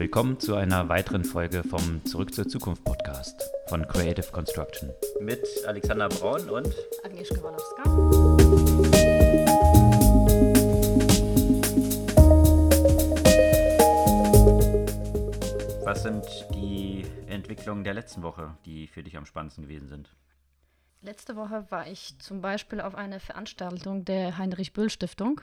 Willkommen zu einer weiteren Folge vom Zurück zur Zukunft Podcast von Creative Construction. Mit Alexander Braun und Agnieszka Walowska. Was sind die Entwicklungen der letzten Woche, die für dich am spannendsten gewesen sind? Letzte Woche war ich zum Beispiel auf einer Veranstaltung der Heinrich-Böll-Stiftung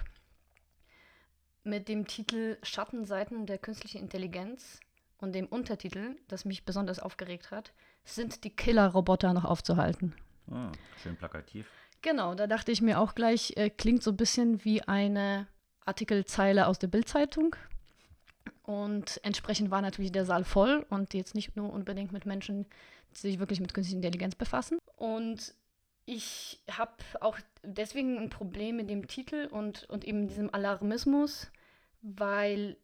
mit dem Titel Schattenseiten der künstlichen Intelligenz und dem Untertitel, das mich besonders aufgeregt hat, sind die Killer-Roboter noch aufzuhalten. Oh, schön plakativ. Genau, da dachte ich mir auch gleich, äh, klingt so ein bisschen wie eine Artikelzeile aus der Bildzeitung. Und entsprechend war natürlich der Saal voll und jetzt nicht nur unbedingt mit Menschen, die sich wirklich mit künstlicher Intelligenz befassen. Und ich habe auch deswegen ein Problem mit dem Titel und, und eben diesem Alarmismus, weil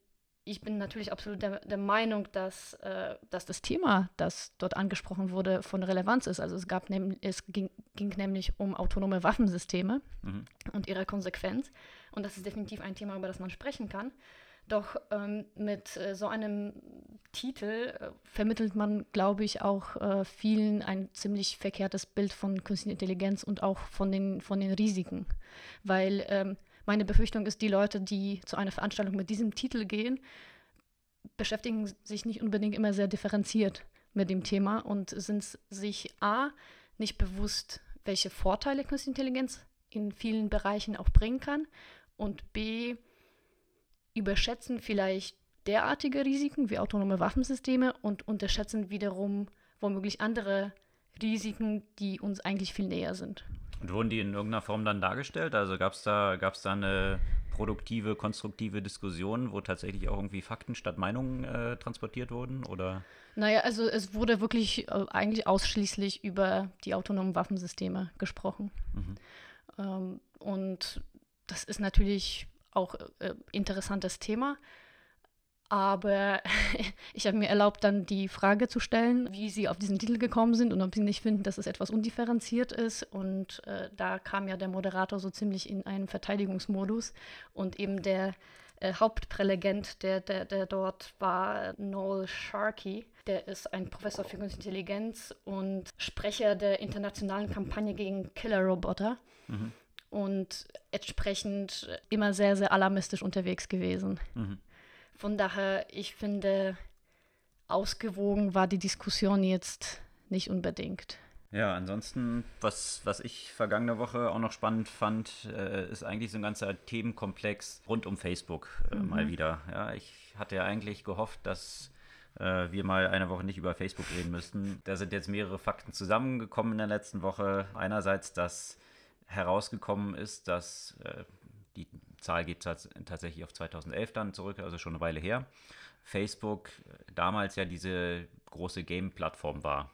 ich bin natürlich absolut der, der Meinung, dass, äh, dass das Thema, das dort angesprochen wurde, von Relevanz ist. Also es, gab nehm, es ging, ging nämlich um autonome Waffensysteme mhm. und ihre Konsequenz. Und das ist definitiv ein Thema, über das man sprechen kann. Doch ähm, mit äh, so einem Titel äh, vermittelt man, glaube ich, auch äh, vielen ein ziemlich verkehrtes Bild von künstlicher Intelligenz und auch von den, von den Risiken. Weil ähm, meine Befürchtung ist, die Leute, die zu einer Veranstaltung mit diesem Titel gehen, beschäftigen sich nicht unbedingt immer sehr differenziert mit dem Thema und sind sich A, nicht bewusst, welche Vorteile Künstliche Intelligenz in vielen Bereichen auch bringen kann und B, überschätzen vielleicht derartige Risiken wie autonome Waffensysteme und unterschätzen wiederum womöglich andere Risiken, die uns eigentlich viel näher sind. Und wurden die in irgendeiner Form dann dargestellt? Also gab es da, gab's da eine produktive, konstruktive Diskussion, wo tatsächlich auch irgendwie Fakten statt Meinungen äh, transportiert wurden? Oder? Naja, also es wurde wirklich äh, eigentlich ausschließlich über die autonomen Waffensysteme gesprochen. Mhm. Ähm, und das ist natürlich auch äh, interessantes Thema. Aber ich habe mir erlaubt, dann die Frage zu stellen, wie sie auf diesen Titel gekommen sind und ob sie nicht finden, dass es etwas undifferenziert ist. Und äh, da kam ja der Moderator so ziemlich in einen Verteidigungsmodus und eben der äh, Hauptprälegent, der, der, der dort war, Noel Sharkey. Der ist ein Professor für Künstliche Intelligenz und Sprecher der internationalen Kampagne gegen Killer-Roboter. Mhm. Und entsprechend immer sehr, sehr alarmistisch unterwegs gewesen. Mhm. Von daher, ich finde, ausgewogen war die Diskussion jetzt nicht unbedingt. Ja, ansonsten, was, was ich vergangene Woche auch noch spannend fand, äh, ist eigentlich so ein ganzer Themenkomplex rund um Facebook äh, mhm. mal wieder. Ja, ich hatte ja eigentlich gehofft, dass äh, wir mal eine Woche nicht über Facebook reden müssten. Da sind jetzt mehrere Fakten zusammengekommen in der letzten Woche. Einerseits, dass herausgekommen ist, dass äh, die Zahl geht tatsächlich auf 2011 dann zurück, also schon eine Weile her. Facebook damals ja diese große Game-Plattform war.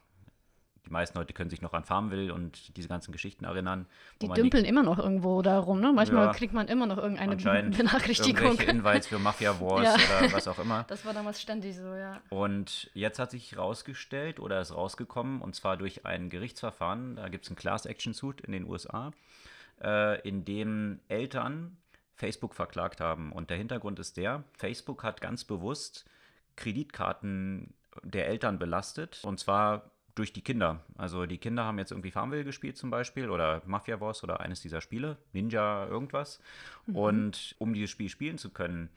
Die meisten Leute können sich noch an Farmville und diese ganzen Geschichten erinnern. Die dümpeln immer noch irgendwo darum, ne? Manchmal ja, kriegt man immer noch irgendeine Benachrichtigung. Irgendwelche Invites für Mafia Wars ja. oder was auch immer. Das war damals ständig so, ja. Und jetzt hat sich herausgestellt oder ist rausgekommen, und zwar durch ein Gerichtsverfahren, da gibt es einen Class-Action-Suit in den USA, äh, in dem Eltern Facebook verklagt haben. Und der Hintergrund ist der, Facebook hat ganz bewusst Kreditkarten der Eltern belastet. Und zwar durch die Kinder. Also die Kinder haben jetzt irgendwie Farmville gespielt zum Beispiel oder Mafia Wars oder eines dieser Spiele, Ninja irgendwas. Mhm. Und um dieses Spiel spielen zu können,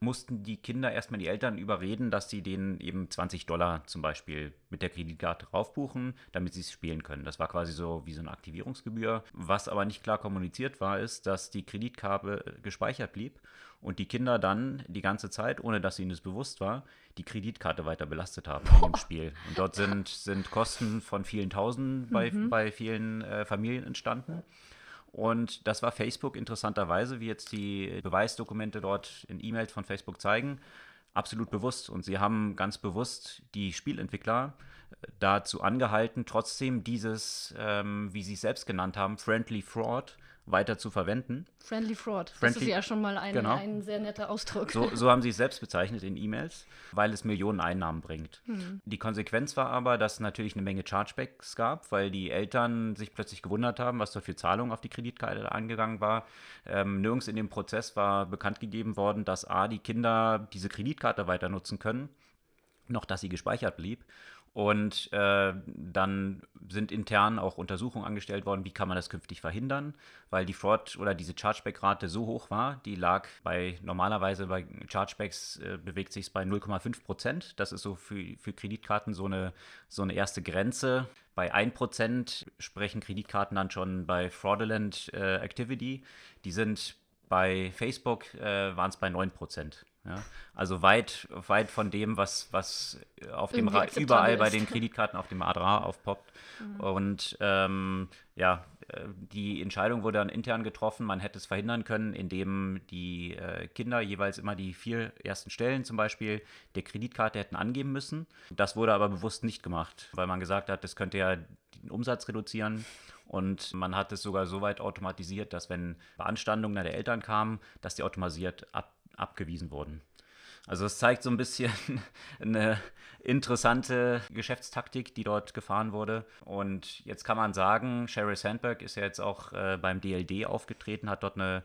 mussten die Kinder erstmal die Eltern überreden, dass sie denen eben 20 Dollar zum Beispiel mit der Kreditkarte draufbuchen, damit sie es spielen können. Das war quasi so wie so eine Aktivierungsgebühr. Was aber nicht klar kommuniziert war, ist, dass die Kreditkarte gespeichert blieb und die Kinder dann die ganze Zeit, ohne dass ihnen es bewusst war, die Kreditkarte weiter belastet haben Boah. in dem Spiel. Und dort sind, sind Kosten von vielen Tausenden bei, mhm. bei vielen äh, Familien entstanden. Und das war Facebook interessanterweise, wie jetzt die Beweisdokumente dort in E-Mails von Facebook zeigen, absolut bewusst. Und sie haben ganz bewusst die Spielentwickler äh, dazu angehalten, trotzdem dieses, ähm, wie sie es selbst genannt haben, Friendly Fraud weiter zu verwenden. Friendly Fraud. Friendly, das ist ja schon mal ein, genau. ein sehr netter Ausdruck. So, so haben sie es selbst bezeichnet in E-Mails, weil es Millionen Einnahmen bringt. Hm. Die Konsequenz war aber, dass es natürlich eine Menge Chargebacks gab, weil die Eltern sich plötzlich gewundert haben, was da für Zahlungen auf die Kreditkarte angegangen war. Ähm, nirgends in dem Prozess war bekannt gegeben worden, dass A, die Kinder diese Kreditkarte weiter nutzen können, noch dass sie gespeichert blieb. Und äh, dann sind intern auch Untersuchungen angestellt worden, wie kann man das künftig verhindern, weil die Fraud oder diese Chargeback-Rate so hoch war, die lag bei normalerweise bei Chargebacks äh, bewegt sich bei 0,5 Prozent. Das ist so für, für Kreditkarten so eine, so eine erste Grenze. Bei 1 Prozent sprechen Kreditkarten dann schon bei Fraudulent äh, Activity. Die sind bei Facebook äh, waren es bei 9 Prozent. Ja, also weit, weit von dem, was, was auf dem überall bei den Kreditkarten auf dem Radar aufpoppt. Mhm. Und ähm, ja, äh, die Entscheidung wurde dann intern getroffen. Man hätte es verhindern können, indem die äh, Kinder jeweils immer die vier ersten Stellen zum Beispiel der Kreditkarte hätten angeben müssen. Das wurde aber bewusst nicht gemacht, weil man gesagt hat, das könnte ja den Umsatz reduzieren. Und man hat es sogar so weit automatisiert, dass wenn Beanstandungen der Eltern kamen, dass die automatisiert ab abgewiesen wurden. Also es zeigt so ein bisschen eine interessante Geschäftstaktik, die dort gefahren wurde. Und jetzt kann man sagen, Sheryl Sandberg ist ja jetzt auch äh, beim DLD aufgetreten, hat dort eine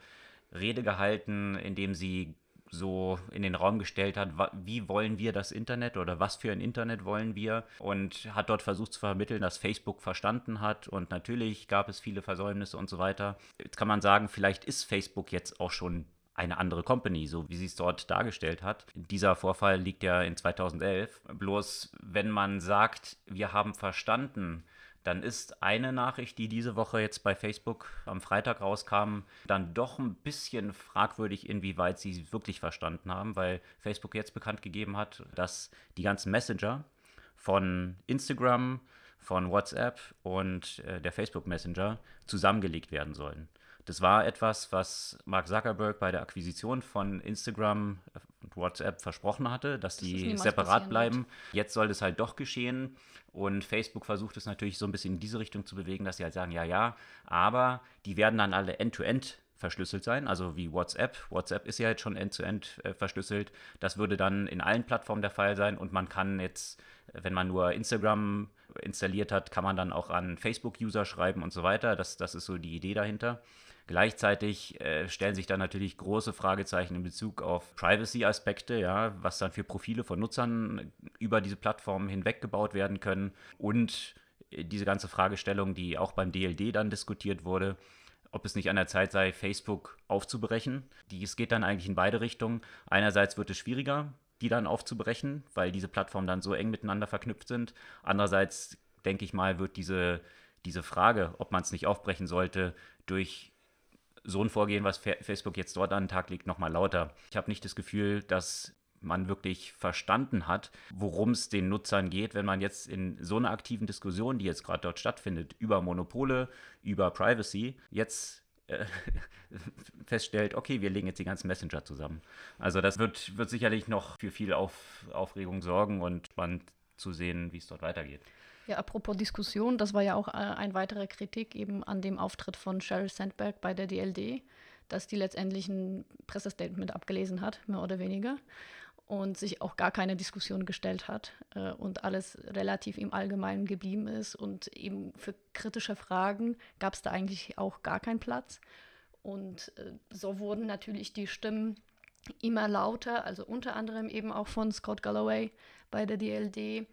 Rede gehalten, in dem sie so in den Raum gestellt hat, wie wollen wir das Internet oder was für ein Internet wollen wir und hat dort versucht zu vermitteln, dass Facebook verstanden hat und natürlich gab es viele Versäumnisse und so weiter. Jetzt kann man sagen, vielleicht ist Facebook jetzt auch schon eine andere Company, so wie sie es dort dargestellt hat. Dieser Vorfall liegt ja in 2011. Bloß wenn man sagt, wir haben verstanden, dann ist eine Nachricht, die diese Woche jetzt bei Facebook am Freitag rauskam, dann doch ein bisschen fragwürdig, inwieweit sie wirklich verstanden haben, weil Facebook jetzt bekannt gegeben hat, dass die ganzen Messenger von Instagram, von WhatsApp und äh, der Facebook Messenger zusammengelegt werden sollen. Das war etwas, was Mark Zuckerberg bei der Akquisition von Instagram und WhatsApp versprochen hatte, dass das die separat bleiben. Wird. Jetzt soll das halt doch geschehen. Und Facebook versucht es natürlich so ein bisschen in diese Richtung zu bewegen, dass sie halt sagen, ja, ja, aber die werden dann alle end-to-end verschlüsselt sein, also wie WhatsApp. WhatsApp ist ja jetzt schon end-to-end -end, äh, verschlüsselt. Das würde dann in allen Plattformen der Fall sein und man kann jetzt, wenn man nur Instagram installiert hat, kann man dann auch an Facebook-User schreiben und so weiter. Das, das ist so die Idee dahinter. Gleichzeitig äh, stellen sich dann natürlich große Fragezeichen in Bezug auf Privacy-Aspekte, ja, was dann für Profile von Nutzern über diese Plattformen hinweg gebaut werden können und äh, diese ganze Fragestellung, die auch beim DLD dann diskutiert wurde, ob es nicht an der Zeit sei, Facebook aufzubrechen. Dies geht dann eigentlich in beide Richtungen. Einerseits wird es schwieriger, die dann aufzubrechen, weil diese Plattformen dann so eng miteinander verknüpft sind. Andererseits, denke ich mal, wird diese, diese Frage, ob man es nicht aufbrechen sollte, durch so ein Vorgehen, was Facebook jetzt dort an den Tag legt, nochmal lauter. Ich habe nicht das Gefühl, dass man wirklich verstanden hat, worum es den Nutzern geht, wenn man jetzt in so einer aktiven Diskussion, die jetzt gerade dort stattfindet, über Monopole, über Privacy, jetzt äh, feststellt, okay, wir legen jetzt die ganzen Messenger zusammen. Also das wird, wird sicherlich noch für viel Auf, Aufregung sorgen und spannend zu sehen, wie es dort weitergeht. Ja, apropos Diskussion, das war ja auch äh, ein weiterer Kritik eben an dem Auftritt von Sheryl Sandberg bei der DLD, dass die letztendlich ein Pressestatement abgelesen hat, mehr oder weniger, und sich auch gar keine Diskussion gestellt hat äh, und alles relativ im Allgemeinen geblieben ist. Und eben für kritische Fragen gab es da eigentlich auch gar keinen Platz. Und äh, so wurden natürlich die Stimmen immer lauter, also unter anderem eben auch von Scott Galloway bei der DLD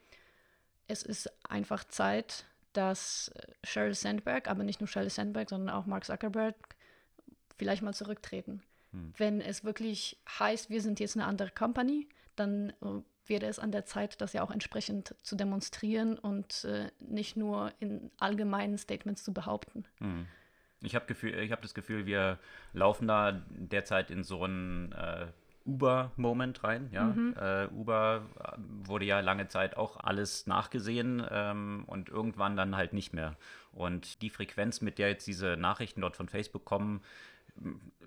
es ist einfach Zeit, dass äh, Sheryl Sandberg, aber nicht nur Sheryl Sandberg, sondern auch Mark Zuckerberg vielleicht mal zurücktreten. Hm. Wenn es wirklich heißt, wir sind jetzt eine andere Company, dann äh, wäre es an der Zeit, das ja auch entsprechend zu demonstrieren und äh, nicht nur in allgemeinen Statements zu behaupten. Hm. Ich habe hab das Gefühl, wir laufen da derzeit in so einen äh, Uber-Moment rein. Ja? Mhm. Äh, Uber äh, wurde ja lange Zeit auch alles nachgesehen ähm, und irgendwann dann halt nicht mehr. Und die Frequenz, mit der jetzt diese Nachrichten dort von Facebook kommen,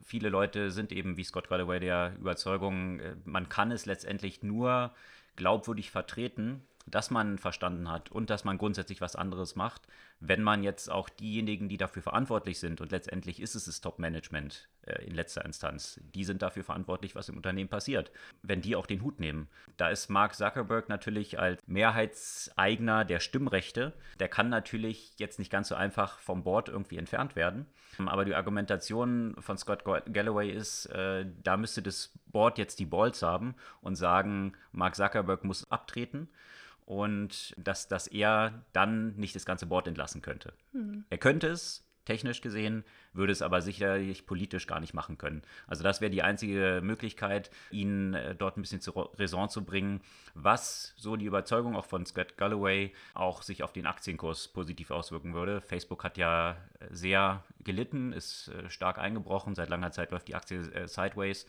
viele Leute sind eben wie Scott Galloway der Überzeugung, äh, man kann es letztendlich nur glaubwürdig vertreten, dass man verstanden hat und dass man grundsätzlich was anderes macht, wenn man jetzt auch diejenigen, die dafür verantwortlich sind, und letztendlich ist es das Top-Management äh, in letzter Instanz, die sind dafür verantwortlich, was im Unternehmen passiert, wenn die auch den Hut nehmen. Da ist Mark Zuckerberg natürlich als Mehrheitseigner der Stimmrechte, der kann natürlich jetzt nicht ganz so einfach vom Board irgendwie entfernt werden. Aber die Argumentation von Scott Galloway ist, äh, da müsste das Board jetzt die Balls haben und sagen, Mark Zuckerberg muss abtreten und dass, dass er dann nicht das ganze Board entlassen könnte. Mhm. Er könnte es, technisch gesehen, würde es aber sicherlich politisch gar nicht machen können. Also das wäre die einzige Möglichkeit, ihn äh, dort ein bisschen zur Raison zu bringen, was so die Überzeugung auch von Scott Galloway auch sich auf den Aktienkurs positiv auswirken würde. Facebook hat ja sehr gelitten, ist äh, stark eingebrochen, seit langer Zeit läuft die Aktie äh, sideways.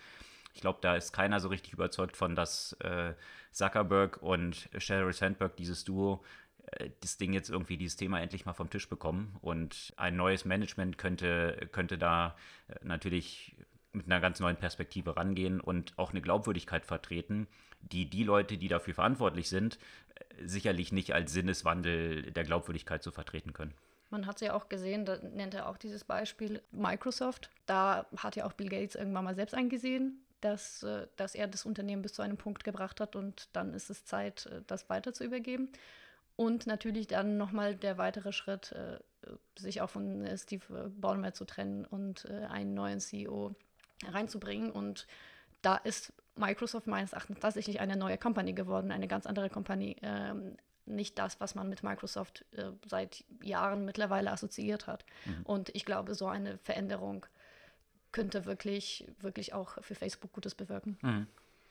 Ich glaube, da ist keiner so richtig überzeugt von, dass äh, Zuckerberg und Sheryl Sandberg, dieses Duo, äh, das Ding jetzt irgendwie, dieses Thema endlich mal vom Tisch bekommen. Und ein neues Management könnte, könnte da äh, natürlich mit einer ganz neuen Perspektive rangehen und auch eine Glaubwürdigkeit vertreten, die die Leute, die dafür verantwortlich sind, äh, sicherlich nicht als Sinneswandel der Glaubwürdigkeit so vertreten können. Man hat es ja auch gesehen, da nennt er auch dieses Beispiel Microsoft. Da hat ja auch Bill Gates irgendwann mal selbst eingesehen, dass, äh, dass er das Unternehmen bis zu einem Punkt gebracht hat und dann ist es Zeit, äh, das weiter zu übergeben. Und natürlich dann nochmal der weitere Schritt, äh, sich auch von Steve Ballmer zu trennen und einen neuen CEO reinzubringen. Und da ist Microsoft meines Erachtens tatsächlich eine neue Company geworden, eine ganz andere Company. Ähm, nicht das, was man mit Microsoft seit Jahren mittlerweile assoziiert hat. Mhm. Und ich glaube, so eine Veränderung könnte wirklich, wirklich auch für Facebook Gutes bewirken. Mhm.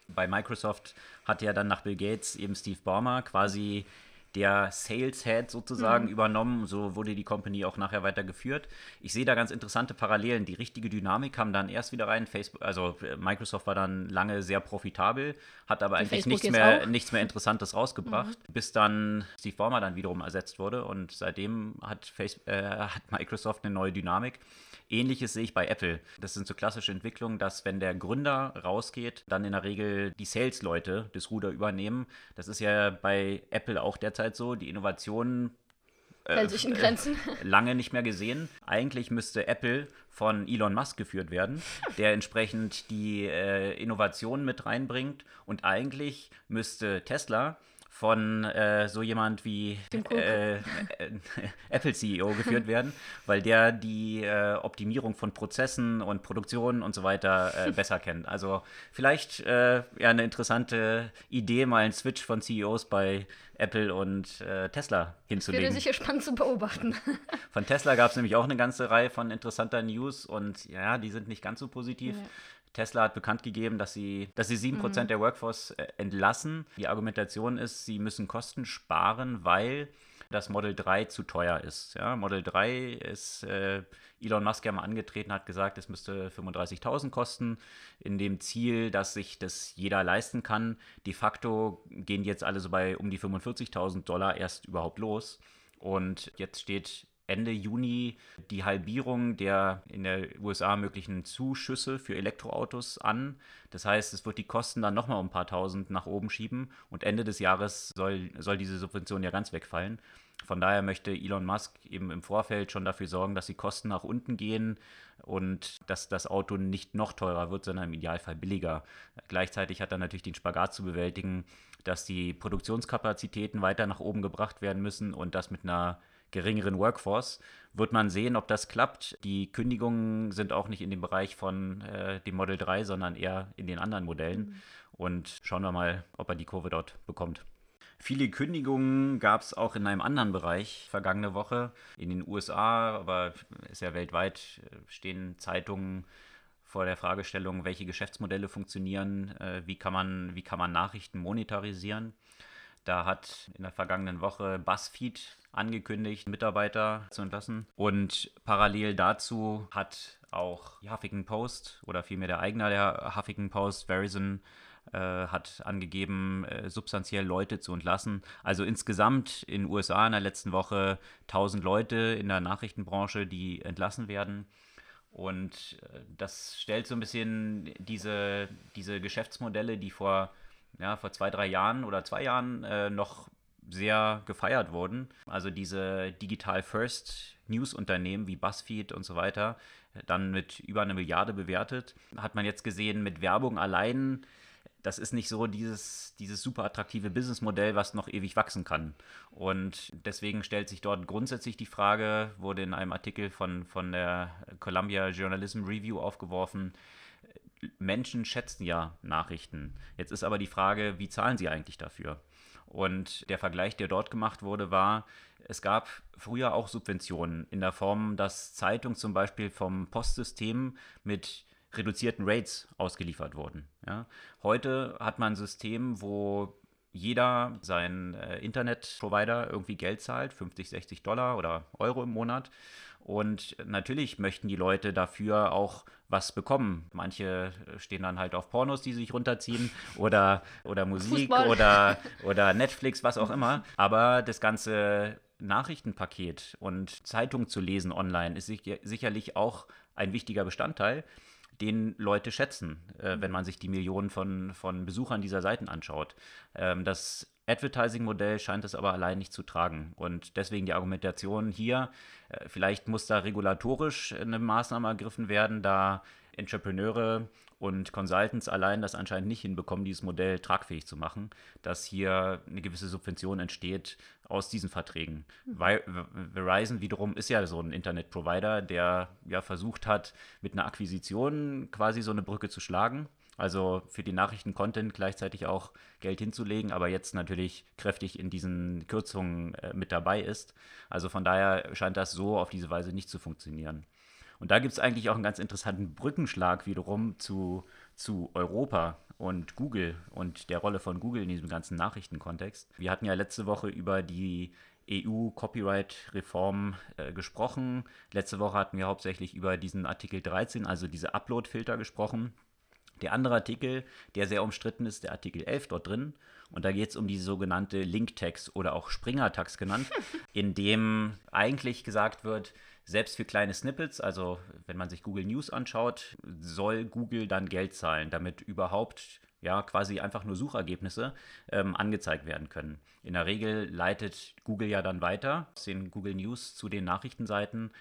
Bei Microsoft hat ja dann nach Bill Gates eben Steve Ballmer quasi der Sales Head sozusagen mhm. übernommen. So wurde die Company auch nachher weitergeführt. Ich sehe da ganz interessante Parallelen. Die richtige Dynamik kam dann erst wieder rein. Facebook, also äh, Microsoft war dann lange sehr profitabel, hat aber eigentlich nichts mehr, nichts mehr Interessantes rausgebracht, mhm. bis dann Steve Ballmer dann wiederum ersetzt wurde. Und seitdem hat, Facebook, äh, hat Microsoft eine neue Dynamik. Ähnliches sehe ich bei Apple. Das sind so klassische Entwicklungen, dass wenn der Gründer rausgeht, dann in der Regel die Sales-Leute das Ruder übernehmen. Das ist ja bei Apple auch derzeit so. Die Innovationen äh, Grenzen. lange nicht mehr gesehen. Eigentlich müsste Apple von Elon Musk geführt werden, der entsprechend die äh, Innovationen mit reinbringt. Und eigentlich müsste Tesla von äh, so jemand wie äh, äh, Apple CEO geführt werden, weil der die äh, Optimierung von Prozessen und Produktionen und so weiter äh, besser kennt. Also vielleicht ja eine interessante Idee, mal einen Switch von CEOs bei Apple und Tesla hinzulegen. Wäre sicher spannend zu beobachten. von Tesla gab es nämlich auch eine ganze Reihe von interessanter News und ja, die sind nicht ganz so positiv. Ja. Tesla hat bekannt gegeben, dass sie, dass sie 7% mhm. der Workforce äh, entlassen. Die Argumentation ist, sie müssen Kosten sparen, weil das Model 3 zu teuer ist. Ja, Model 3 ist, äh, Elon Musk ja mal angetreten, hat gesagt, es müsste 35.000 kosten, in dem Ziel, dass sich das jeder leisten kann. De facto gehen jetzt alle so bei um die 45.000 Dollar erst überhaupt los. Und jetzt steht Ende Juni die Halbierung der in der USA möglichen Zuschüsse für Elektroautos an. Das heißt, es wird die Kosten dann nochmal um ein paar tausend nach oben schieben und Ende des Jahres soll, soll diese Subvention ja ganz wegfallen. Von daher möchte Elon Musk eben im Vorfeld schon dafür sorgen, dass die Kosten nach unten gehen und dass das Auto nicht noch teurer wird, sondern im Idealfall billiger. Gleichzeitig hat er natürlich den Spagat zu bewältigen, dass die Produktionskapazitäten weiter nach oben gebracht werden müssen und das mit einer geringeren Workforce. Wird man sehen, ob das klappt. Die Kündigungen sind auch nicht in dem Bereich von äh, dem Model 3, sondern eher in den anderen Modellen. Mhm. Und schauen wir mal, ob er die Kurve dort bekommt. Viele Kündigungen gab es auch in einem anderen Bereich vergangene Woche. In den USA, aber ist ja weltweit, äh, stehen Zeitungen vor der Fragestellung, welche Geschäftsmodelle funktionieren, äh, wie, kann man, wie kann man Nachrichten monetarisieren. Da hat in der vergangenen Woche BuzzFeed angekündigt, Mitarbeiter zu entlassen. Und parallel dazu hat auch die Huffington Post oder vielmehr der Eigner der Huffington Post, Verizon, äh, hat angegeben, äh, substanziell Leute zu entlassen. Also insgesamt in den USA in der letzten Woche 1000 Leute in der Nachrichtenbranche, die entlassen werden. Und äh, das stellt so ein bisschen diese, diese Geschäftsmodelle, die vor, ja, vor zwei, drei Jahren oder zwei Jahren äh, noch sehr gefeiert wurden. Also diese Digital First News-Unternehmen wie BuzzFeed und so weiter, dann mit über eine Milliarde bewertet. Hat man jetzt gesehen, mit Werbung allein das ist nicht so dieses, dieses super attraktive Businessmodell, was noch ewig wachsen kann. Und deswegen stellt sich dort grundsätzlich die Frage, wurde in einem Artikel von, von der Columbia Journalism Review aufgeworfen, Menschen schätzen ja Nachrichten. Jetzt ist aber die Frage, wie zahlen sie eigentlich dafür? Und der Vergleich, der dort gemacht wurde, war, es gab früher auch Subventionen in der Form, dass Zeitungen zum Beispiel vom Postsystem mit reduzierten Rates ausgeliefert wurden. Ja. Heute hat man ein System, wo jeder seinen äh, Internetprovider irgendwie Geld zahlt, 50, 60 Dollar oder Euro im Monat. Und natürlich möchten die Leute dafür auch was bekommen. Manche stehen dann halt auf Pornos, die sich runterziehen oder, oder Musik oder, oder Netflix, was auch immer. Aber das ganze Nachrichtenpaket und Zeitung zu lesen online ist sicherlich auch ein wichtiger Bestandteil den Leute schätzen, äh, wenn man sich die Millionen von, von Besuchern dieser Seiten anschaut. Ähm, das Advertising-Modell scheint es aber allein nicht zu tragen. Und deswegen die Argumentation hier, äh, vielleicht muss da regulatorisch eine Maßnahme ergriffen werden, da Entrepreneure und Consultants allein das anscheinend nicht hinbekommen, dieses Modell tragfähig zu machen, dass hier eine gewisse Subvention entsteht aus diesen Verträgen. Weil Verizon wiederum ist ja so ein Internetprovider, der ja versucht hat, mit einer Akquisition quasi so eine Brücke zu schlagen. Also für die Nachrichten-Content gleichzeitig auch Geld hinzulegen, aber jetzt natürlich kräftig in diesen Kürzungen äh, mit dabei ist. Also von daher scheint das so auf diese Weise nicht zu funktionieren. Und da gibt es eigentlich auch einen ganz interessanten Brückenschlag wiederum zu, zu Europa und Google und der Rolle von Google in diesem ganzen Nachrichtenkontext. Wir hatten ja letzte Woche über die EU-Copyright-Reform äh, gesprochen. Letzte Woche hatten wir hauptsächlich über diesen Artikel 13, also diese Upload-Filter gesprochen. Der andere Artikel, der sehr umstritten ist, der Artikel 11 dort drin. Und da geht es um die sogenannte Link-Tags oder auch Springer-Tags genannt, in dem eigentlich gesagt wird, selbst für kleine Snippets, also wenn man sich Google News anschaut, soll Google dann Geld zahlen, damit überhaupt ja quasi einfach nur Suchergebnisse ähm, angezeigt werden können. In der Regel leitet Google ja dann weiter aus den Google News zu den Nachrichtenseiten.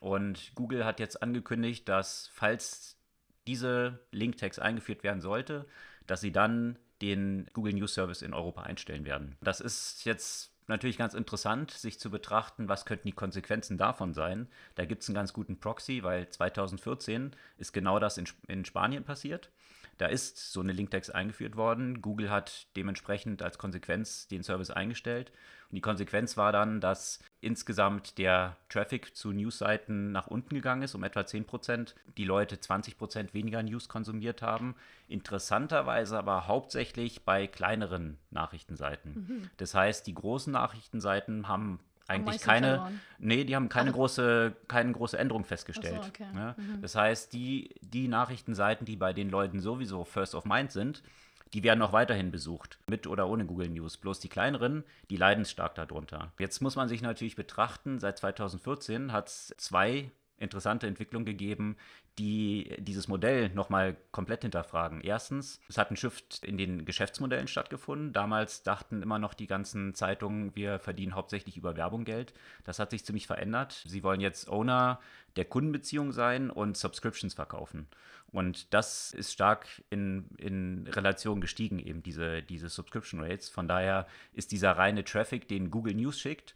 Und Google hat jetzt angekündigt, dass falls diese Link-Tags eingeführt werden sollte, dass sie dann den Google News Service in Europa einstellen werden. Das ist jetzt natürlich ganz interessant, sich zu betrachten, was könnten die Konsequenzen davon sein. Da gibt es einen ganz guten Proxy, weil 2014 ist genau das in, in Spanien passiert. Da ist so eine Linktext eingeführt worden. Google hat dementsprechend als Konsequenz den Service eingestellt. Und die Konsequenz war dann, dass insgesamt der Traffic zu Newsseiten nach unten gegangen ist, um etwa 10 Prozent. Die Leute 20 Prozent weniger News konsumiert haben. Interessanterweise aber hauptsächlich bei kleineren Nachrichtenseiten. Mhm. Das heißt, die großen Nachrichtenseiten haben eigentlich keine, verloren. nee, die haben keine Ach. große, keine große Änderung festgestellt. So, okay. ja? mhm. Das heißt, die, die Nachrichtenseiten, die bei den Leuten sowieso First of Mind sind, die werden auch weiterhin besucht, mit oder ohne Google News. Bloß die kleineren, die leiden stark darunter. Jetzt muss man sich natürlich betrachten, seit 2014 hat es zwei interessante Entwicklungen gegeben, die dieses Modell nochmal komplett hinterfragen. Erstens, es hat ein Shift in den Geschäftsmodellen stattgefunden. Damals dachten immer noch die ganzen Zeitungen, wir verdienen hauptsächlich über Werbung Geld. Das hat sich ziemlich verändert. Sie wollen jetzt Owner der Kundenbeziehung sein und Subscriptions verkaufen. Und das ist stark in, in Relation gestiegen, eben diese, diese Subscription Rates. Von daher ist dieser reine Traffic, den Google News schickt,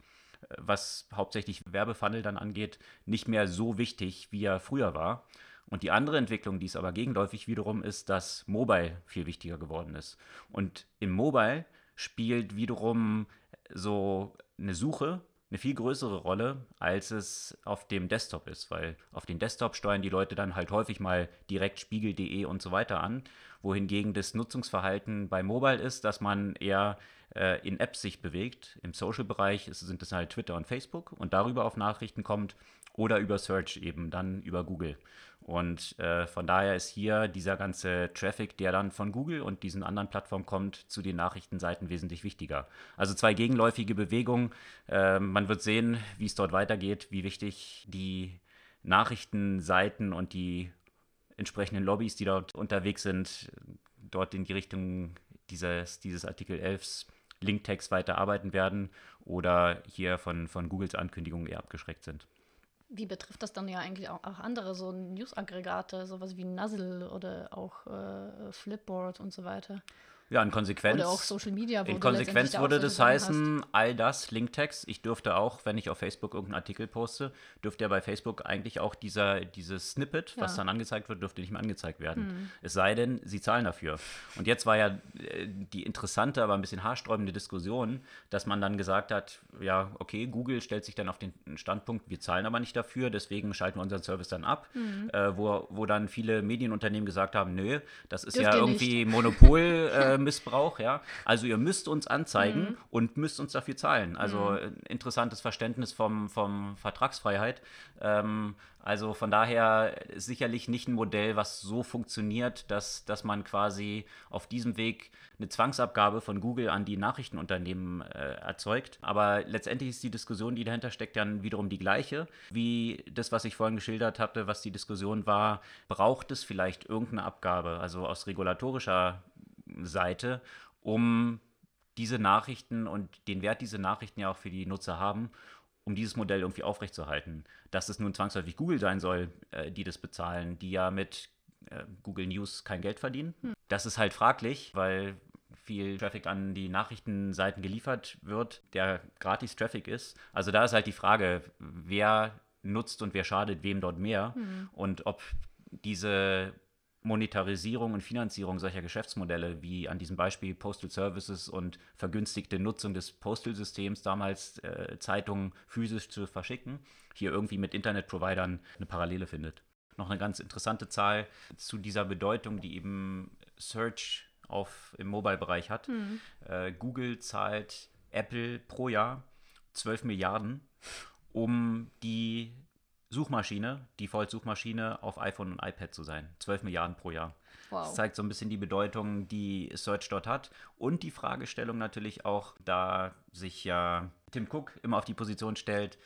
was hauptsächlich Werbefunnel dann angeht, nicht mehr so wichtig, wie er früher war. Und die andere Entwicklung, die ist aber gegenläufig wiederum, ist, dass Mobile viel wichtiger geworden ist. Und im Mobile spielt wiederum so eine Suche eine viel größere Rolle, als es auf dem Desktop ist, weil auf den Desktop steuern die Leute dann halt häufig mal direkt spiegel.de und so weiter an, wohingegen das Nutzungsverhalten bei Mobile ist, dass man eher äh, in Apps sich bewegt. Im Social-Bereich sind es halt Twitter und Facebook und darüber auf Nachrichten kommt oder über Search eben, dann über Google. Und äh, von daher ist hier dieser ganze Traffic, der dann von Google und diesen anderen Plattformen kommt, zu den Nachrichtenseiten wesentlich wichtiger. Also zwei gegenläufige Bewegungen. Äh, man wird sehen, wie es dort weitergeht, wie wichtig die Nachrichtenseiten und die entsprechenden Lobbys, die dort unterwegs sind, dort in die Richtung dieses, dieses Artikel 11 Linktext weiter arbeiten werden oder hier von, von Googles Ankündigungen eher abgeschreckt sind. Wie betrifft das dann ja eigentlich auch, auch andere so News-Aggregate, sowas wie Nuzzle oder auch äh, Flipboard und so weiter? Ja, in Konsequenz. Oder auch Social Media. In Konsequenz würde das heißen, hast. all das, Linktext, ich dürfte auch, wenn ich auf Facebook irgendeinen Artikel poste, dürfte ja bei Facebook eigentlich auch dieser, dieses Snippet, ja. was dann angezeigt wird, dürfte nicht mehr angezeigt werden. Hm. Es sei denn, sie zahlen dafür. Und jetzt war ja äh, die interessante, aber ein bisschen haarsträubende Diskussion, dass man dann gesagt hat, ja, okay, Google stellt sich dann auf den Standpunkt, wir zahlen aber nicht dafür, deswegen schalten wir unseren Service dann ab, hm. äh, wo, wo dann viele Medienunternehmen gesagt haben, nö, das ist Dürft ja irgendwie nicht. Monopol. Äh, Missbrauch, ja. Also ihr müsst uns anzeigen mhm. und müsst uns dafür zahlen. Also mhm. interessantes Verständnis vom, vom Vertragsfreiheit. Ähm, also von daher sicherlich nicht ein Modell, was so funktioniert, dass, dass man quasi auf diesem Weg eine Zwangsabgabe von Google an die Nachrichtenunternehmen äh, erzeugt. Aber letztendlich ist die Diskussion, die dahinter steckt, dann wiederum die gleiche, wie das, was ich vorhin geschildert hatte, was die Diskussion war, braucht es vielleicht irgendeine Abgabe, also aus regulatorischer Seite, um diese Nachrichten und den Wert diese Nachrichten ja auch für die Nutzer haben, um dieses Modell irgendwie aufrechtzuerhalten. Dass es nun zwangsläufig Google sein soll, äh, die das bezahlen, die ja mit äh, Google News kein Geld verdienen. Hm. Das ist halt fraglich, weil viel Traffic an die Nachrichtenseiten geliefert wird, der gratis Traffic ist. Also da ist halt die Frage, wer nutzt und wer schadet wem dort mehr hm. und ob diese Monetarisierung und Finanzierung solcher Geschäftsmodelle, wie an diesem Beispiel Postal Services und vergünstigte Nutzung des Postal-Systems, damals äh, Zeitungen physisch zu verschicken, hier irgendwie mit Internetprovidern eine Parallele findet. Noch eine ganz interessante Zahl zu dieser Bedeutung, die eben Search auf, im Mobile-Bereich hat. Mhm. Äh, Google zahlt Apple pro Jahr 12 Milliarden, um die Suchmaschine, Default-Suchmaschine auf iPhone und iPad zu sein. 12 Milliarden pro Jahr. Wow. Das zeigt so ein bisschen die Bedeutung, die Search dort hat. Und die Fragestellung natürlich auch, da sich ja Tim Cook immer auf die Position stellt,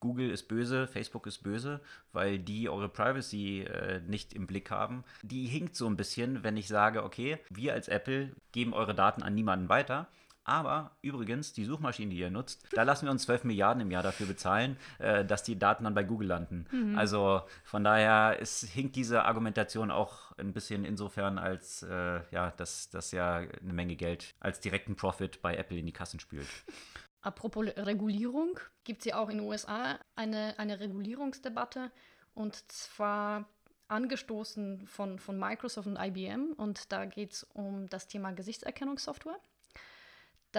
Google ist böse, Facebook ist böse, weil die eure Privacy äh, nicht im Blick haben. Die hinkt so ein bisschen, wenn ich sage, okay, wir als Apple geben eure Daten an niemanden weiter. Aber übrigens, die Suchmaschine, die ihr nutzt, da lassen wir uns 12 Milliarden im Jahr dafür bezahlen, äh, dass die Daten dann bei Google landen. Mhm. Also von daher ist, hinkt diese Argumentation auch ein bisschen insofern, als äh, ja, dass das ja eine Menge Geld als direkten Profit bei Apple in die Kassen spült. Apropos Regulierung, gibt es ja auch in den USA eine, eine Regulierungsdebatte und zwar angestoßen von, von Microsoft und IBM und da geht es um das Thema Gesichtserkennungssoftware.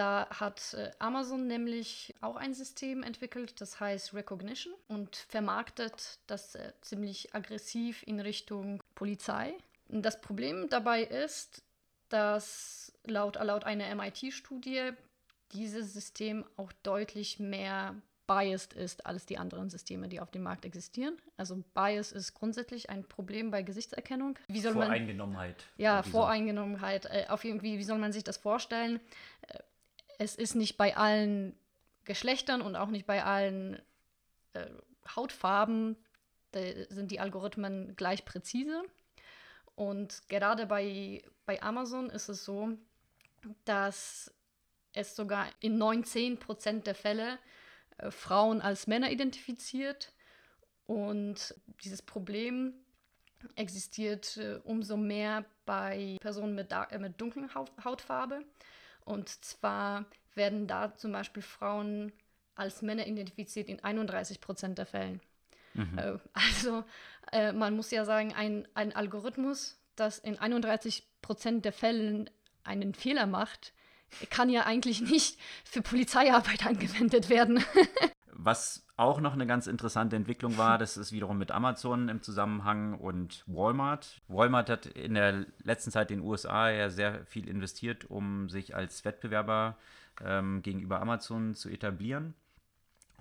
Da hat äh, Amazon nämlich auch ein System entwickelt, das heißt Recognition und vermarktet das äh, ziemlich aggressiv in Richtung Polizei. Das Problem dabei ist, dass laut, laut einer MIT-Studie dieses System auch deutlich mehr biased ist als die anderen Systeme, die auf dem Markt existieren. Also Bias ist grundsätzlich ein Problem bei Gesichtserkennung. Wie soll Voreingenommenheit. Man, ja, Voreingenommenheit. Äh, auf irgendwie, wie soll man sich das vorstellen? Äh, es ist nicht bei allen Geschlechtern und auch nicht bei allen äh, Hautfarben sind die Algorithmen gleich präzise. Und gerade bei, bei Amazon ist es so, dass es sogar in 19% der Fälle äh, Frauen als Männer identifiziert. Und dieses Problem existiert äh, umso mehr bei Personen mit, äh, mit dunklen Haut Hautfarbe. Und zwar werden da zum Beispiel Frauen als Männer identifiziert in 31 Prozent der Fällen. Mhm. Äh, also äh, man muss ja sagen, ein, ein Algorithmus, das in 31 Prozent der Fällen einen Fehler macht, kann ja eigentlich nicht für Polizeiarbeit angewendet werden. Was auch noch eine ganz interessante Entwicklung war, das ist wiederum mit Amazon im Zusammenhang und Walmart. Walmart hat in der letzten Zeit in den USA ja sehr viel investiert, um sich als Wettbewerber ähm, gegenüber Amazon zu etablieren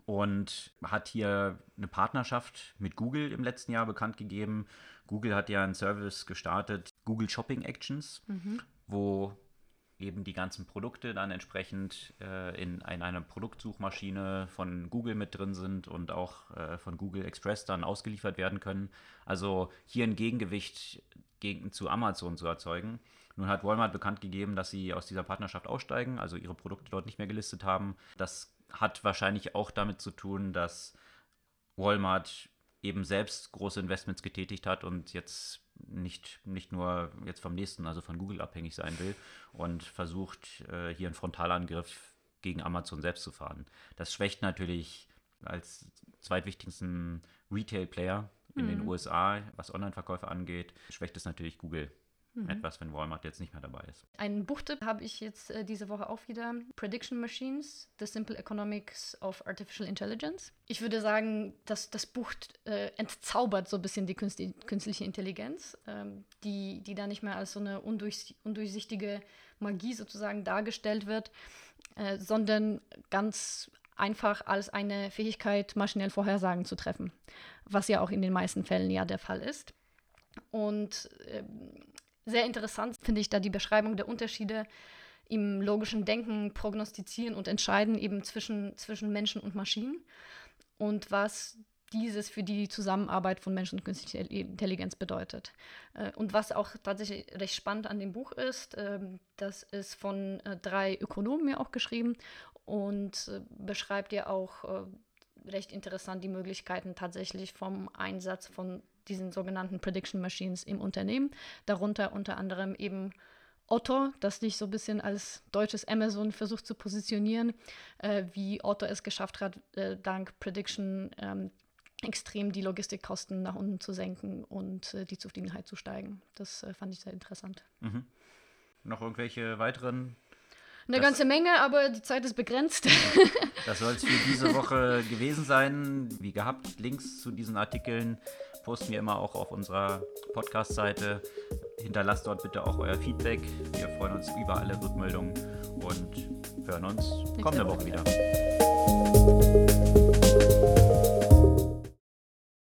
und hat hier eine Partnerschaft mit Google im letzten Jahr bekannt gegeben. Google hat ja einen Service gestartet, Google Shopping Actions, mhm. wo eben die ganzen Produkte dann entsprechend äh, in, in, einer Produktsuchmaschine von Google mit drin sind und auch äh, von Google Express dann ausgeliefert werden können. Also hier ein Gegengewicht gegen, zu Amazon zu erzeugen, Nun hat Walmart bekannt gegeben, dass sie aus dieser Partnerschaft aussteigen, also ihre Produkte dort nicht mehr gelistet haben. Das hat wahrscheinlich auch damit zu tun, dass Walmart eben selbst große Investments getätigt hat und jetzt nicht, nicht nur jetzt vom nächsten, also von Google abhängig sein will und versucht, äh, hier einen Frontalangriff gegen Amazon selbst zu fahren. Das schwächt natürlich als zweitwichtigsten Retail-Player in mhm. den USA, was Online-Verkäufe angeht, schwächt es natürlich Google. Mhm. Etwas, wenn Walmart jetzt nicht mehr dabei ist. Einen Buchtipp habe ich jetzt äh, diese Woche auch wieder. Prediction Machines, The Simple Economics of Artificial Intelligence. Ich würde sagen, dass das Buch äh, entzaubert so ein bisschen die künstliche, künstliche Intelligenz, ähm, die, die da nicht mehr als so eine undurch, undurchsichtige Magie sozusagen dargestellt wird, äh, sondern ganz einfach als eine Fähigkeit, maschinell Vorhersagen zu treffen, was ja auch in den meisten Fällen ja der Fall ist. Und ähm, sehr interessant finde ich da die Beschreibung der Unterschiede im logischen Denken, Prognostizieren und Entscheiden eben zwischen, zwischen Menschen und Maschinen und was dieses für die Zusammenarbeit von Menschen und künstlicher Intelligenz bedeutet. Äh, und was auch tatsächlich recht spannend an dem Buch ist, ähm, das ist von äh, drei Ökonomen ja auch geschrieben und äh, beschreibt ja auch recht interessant die Möglichkeiten tatsächlich vom Einsatz von diesen sogenannten Prediction Machines im Unternehmen. Darunter unter anderem eben Otto, das sich so ein bisschen als deutsches Amazon versucht zu positionieren, äh, wie Otto es geschafft hat, äh, dank Prediction ähm, extrem die Logistikkosten nach unten zu senken und äh, die Zufriedenheit zu steigen. Das äh, fand ich sehr interessant. Mhm. Noch irgendwelche weiteren eine das, ganze Menge, aber die Zeit ist begrenzt. das soll es für diese Woche gewesen sein. Wie gehabt, Links zu diesen Artikeln posten wir immer auch auf unserer Podcast-Seite. Hinterlasst dort bitte auch euer Feedback. Wir freuen uns über alle Rückmeldungen und hören uns kommende Woche wieder.